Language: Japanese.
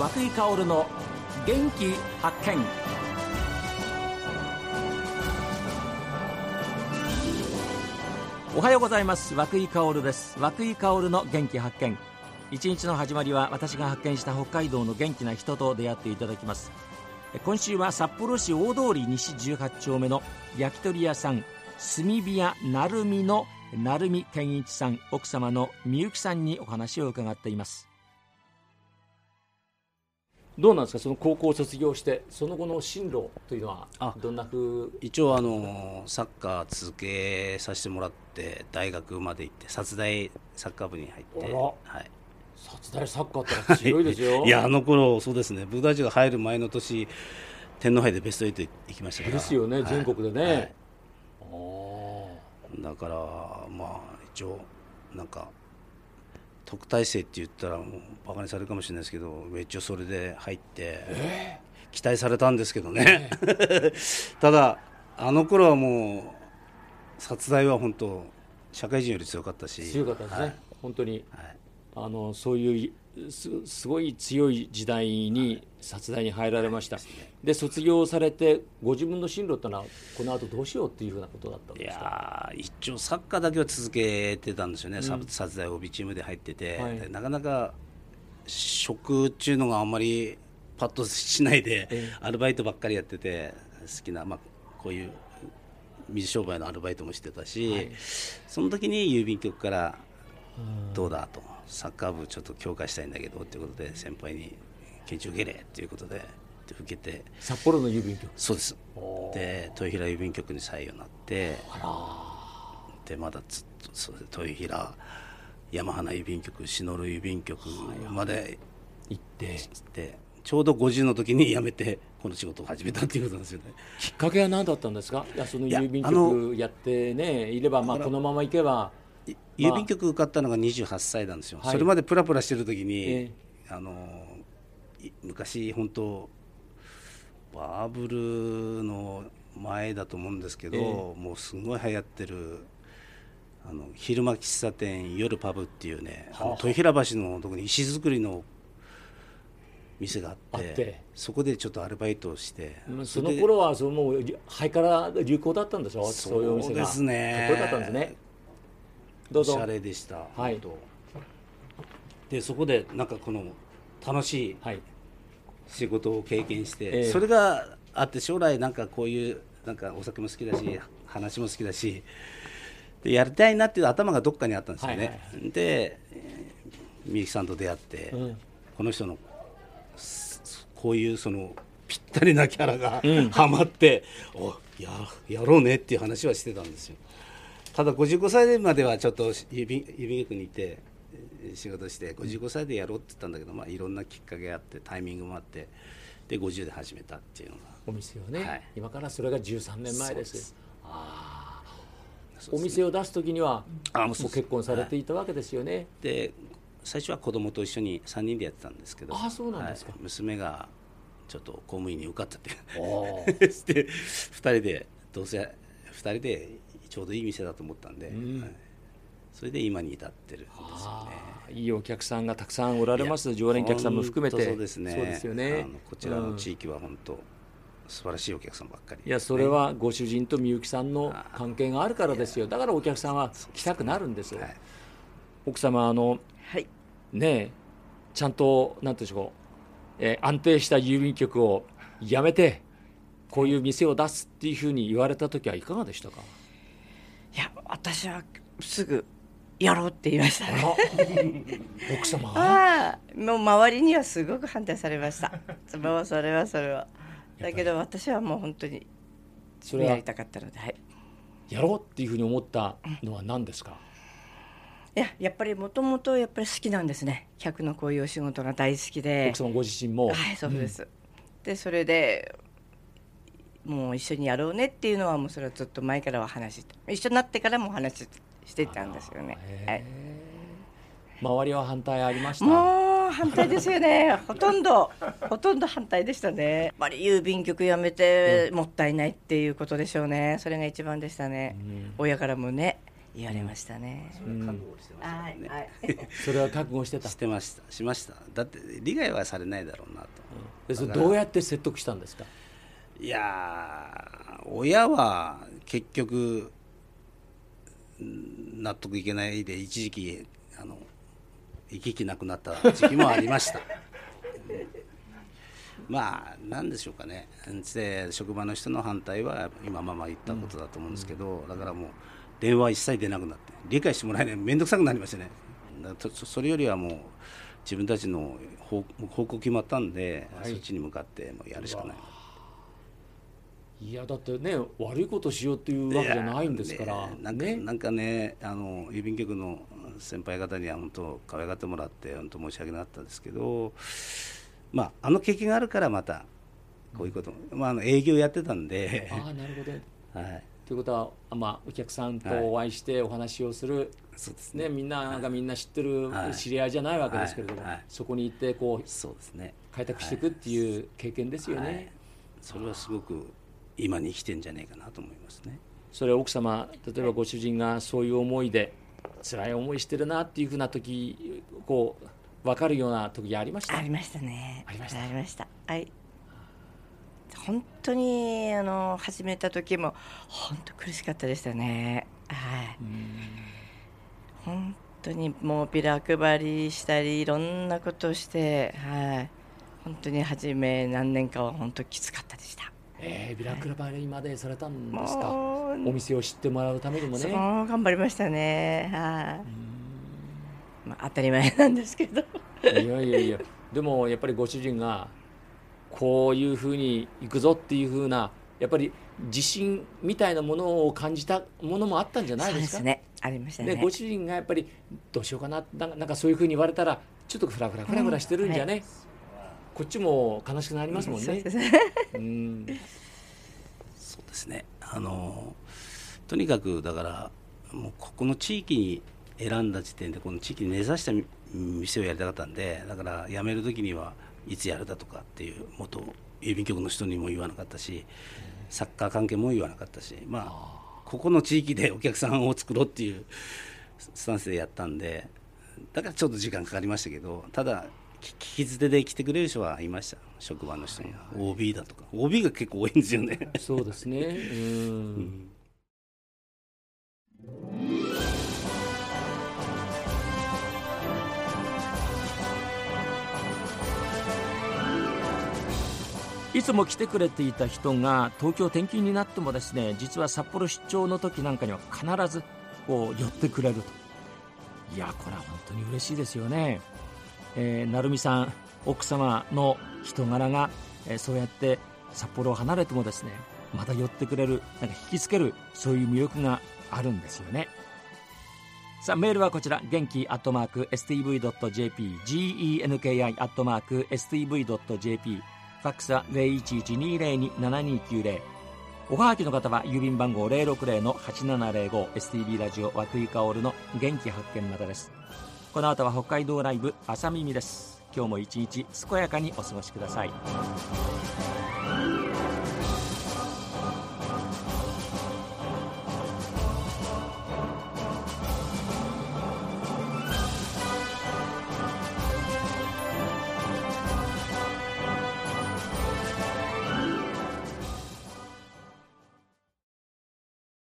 和井薫の元気発見。おはようございます。和井薫です。和久井薫の元気発見。一日の始まりは私が発見した北海道の元気な人と出会っていただきます。今週は札幌市大通り西18丁目の焼き鳥屋さん炭火屋成美の成美健一さん奥様のみゆきさんにお話を伺っています。どうなんですか？その高校を卒業してその後の進路というのはどんなふう？一応あのサッカー続けさせてもらって大学まで行って殺大サッカー部に入ってはい。殺大サッカーって強いですよ。いやあの頃そうですね。僕たちが入る前の年天皇杯でベスト8行きましたから。ですよね、はい、全国でね、はい。だからまあ一応なんか特待生って言ったらもうバカにされるかもしれないですけど一応それで入って、えー、期待されたんですけどね、えー、ただあの頃はもう殺害は本当社会人より強かったし。強かったですね、はい、本当に、はい、あのそういうすすごい強い時代に殺害に入られました、はい、で卒業されてご自分の進路ってのはこの後どうしようっていうふうなことだったんですか？いや一応サッカーだけは続けてたんですよね、うん、殺害帯チームで入ってて、はい、なかなか職っていうのがあんまりパッとしないで、アルバイトばっかりやってて好きな、まあ、こういう水商売のアルバイトもしてたし、はい、その時に郵便局からどうだと。サッカー部ちょっと強化したいんだけどっていうことで先輩に研修受けれっていうことで受けて。札幌の郵便局。そうです。で豊平郵便局に採用になってでまだずっとそう豊平山花郵便局篠原郵便局まで行って。でちょうど50の時に辞めてこの仕事を始めたっていうことなんですよね。きっかけは何だったんですか？いやその郵便局やってねいればまあこのままいけば郵便局受かったのが28歳なんですよ、それまでプラプラしてる時に、えー、あの昔本当バブルの前だと思うんですけど、えー、もうすごい流行ってるあの昼間喫茶店夜パブっていうね、はあ、豊平橋のとこに石造りの店があってそこでちょっとアルバイトをしてその頃はそのもうハイカラ流行だったんでしょ？そういうお店がそうですねかっこよかったんですねどうぞ。おしゃれでした、はい、でそこでなんかこの楽しい仕事を経験して、はい、それがあって将来なんかこういうなんかお酒も好きだし話も好きだしでやりたいなっていう頭がどっかにあったんですよね、はいはいはい、でみゆきさんと出会って、うん、この人のこういうそのぴったりなキャラが、うん、はまっておややろうねっていう話はしてたんですよ。ただ55歳まではちょっと郵便郵便局にいて仕事して55歳でやろうって言ったんだけど、まあ、いろんなきっかけがあってタイミングもあってで50で始めたっていうのが。お店をね、はい、今からそれが13年前です。あお店を出す時にはあもう結婚されていたわけですよね、はい、で最初は子供と一緒に3人でやってたんですけどあそうなんですか、はい、娘がちょっと公務員に受かったってで2 人でどうせ2人でちょうどいい店だと思ったんで、うん。はい、それで今に至ってるんですよね。いいお客さんがたくさんおられます。常連客さんも含めて。そうですね。そうですよね。こちらの地域は本当、うん、素晴らしいお客さんばっかり、ね、いやそれはご主人とみゆきさんの関係があるからですよ。だからお客さんは来たくなるんですよ、はい、奥様あの、はい、ねちゃんとなんていうんでしょう、えー、安定した郵便局をやめてこういう店を出すっていうふうに言われた時はいかがでしたか？私はすぐやろうって言いましたね。奥様ああもう周りにはすごく反対されました。もうそれはそれは。だけど私はもう本当にそれやりたかったので、はい、やろうっていうふうに思ったのは何ですか、いややっぱりもともとやっぱり好きなんですね。客のこういうお仕事が大好きで。奥様ご自身も？はいそうです、うん、でそれでもう一緒にやろうねっていうのはもうそれはずっと前からは話して一緒になってからも話してたんですよね。はい、周りは反対ありました？もう反対ですよね ほとんどほとんど反対でしたねやっぱり郵便局やめてもったいないっていうことでしょうねそれが一番でしたね、うん、親からもね言われましたね。それは覚悟してましたね。はい それは覚悟してた？してましたしました。だって利害はされないだろうなと。うん、それどうやって説得したんですか？いや親は結局納得いけないで一時期あの行き来なくなった時期もありました。まあ何でしょうかね。で職場の人の反対は今ママ言ったことだと思うんですけど、だからもう電話一切出なくなって理解してもらえない面倒くさくなりましたね。それよりはもう自分たちの方向決まったんで、はい、そっちに向かってもうやるしかないいやだってね悪いことしようっていうわけじゃないんですから、ね、なんかね。なんかねあの郵便局の先輩方には本当可愛がってもらって本当申し訳なかったですけどまああの経験があるからまたこういうこと、まあ、あの営業やってたんで。ああなるほど、はい、ということは、まあ、お客さんとお会いしてお話をする、はい、そうですね、みんながみんな知ってる知り合いじゃないわけですけれども、はい、そこに行ってこうそうです、ね、開拓していくっていう経験ですよね、それはすごく今に生きてんじゃないかなと思いますね。それは奥様例えばご主人がそういう思いで辛い思いしてるなっていうふうな時こう分かるような時ありました？ありましたね。ありました？ありました。はい。本当にあの始めた時も本当苦しかったでしたね。はい。本当にもうビラ配りしたりいろんなことをしてはい。本当に初め何年かは本当きつかったでしたえー、ビラ配りまでされたんですか、はい、お店を知ってもらうためにもね。頑張りましたね。はい、まあ、当たり前なんですけど。いやいやいや。でもやっぱりご主人がこういうふうにいくぞっていうふうなやっぱり自信みたいなものを感じたものもあったんじゃないですか。すね、ありましたね。ご主人がやっぱりどうしようかななんかそういうふうに言われたらちょっとフラフラフラフラしてるんじゃね、うんはい、こっちも悲しくなりますもんね。うん、そうですね。あのとにかくだからもうここの地域に選んだ時点でこの地域に根ざした店をやりたかったんでだから辞める時にはいつやるだとかっていう元郵便局の人にも言わなかったしサッカー関係も言わなかったしまあここの地域でお客さんを作ろうっていうスタンスでやったんでだからちょっと時間かかりましたけどただ聞き捨てで来てくれる人はいました。職場の人には。OB だとか。OB が結構多いんですよね。そうですね。うん。いつも来てくれていた人が東京転勤になってもですね実は札幌出張の時なんかには必ずこう寄ってくれるといやこれは本当に嬉しいですよね、えー、成美さん奥様の人柄が、えー、そうやって札幌を離れてもですねまた寄ってくれるなんか引きつけるそういう魅力があるんですよね。さあメールはこちら元気アットマーク STV.jp genki アットマーク STV.jp ファックスは0112027290おはがきの方は郵便番号 060-8705STB ラジオ和久井薫の元気発見までです。この後は北海道ライブ朝耳です。今日も一日健やかにお過ごしください。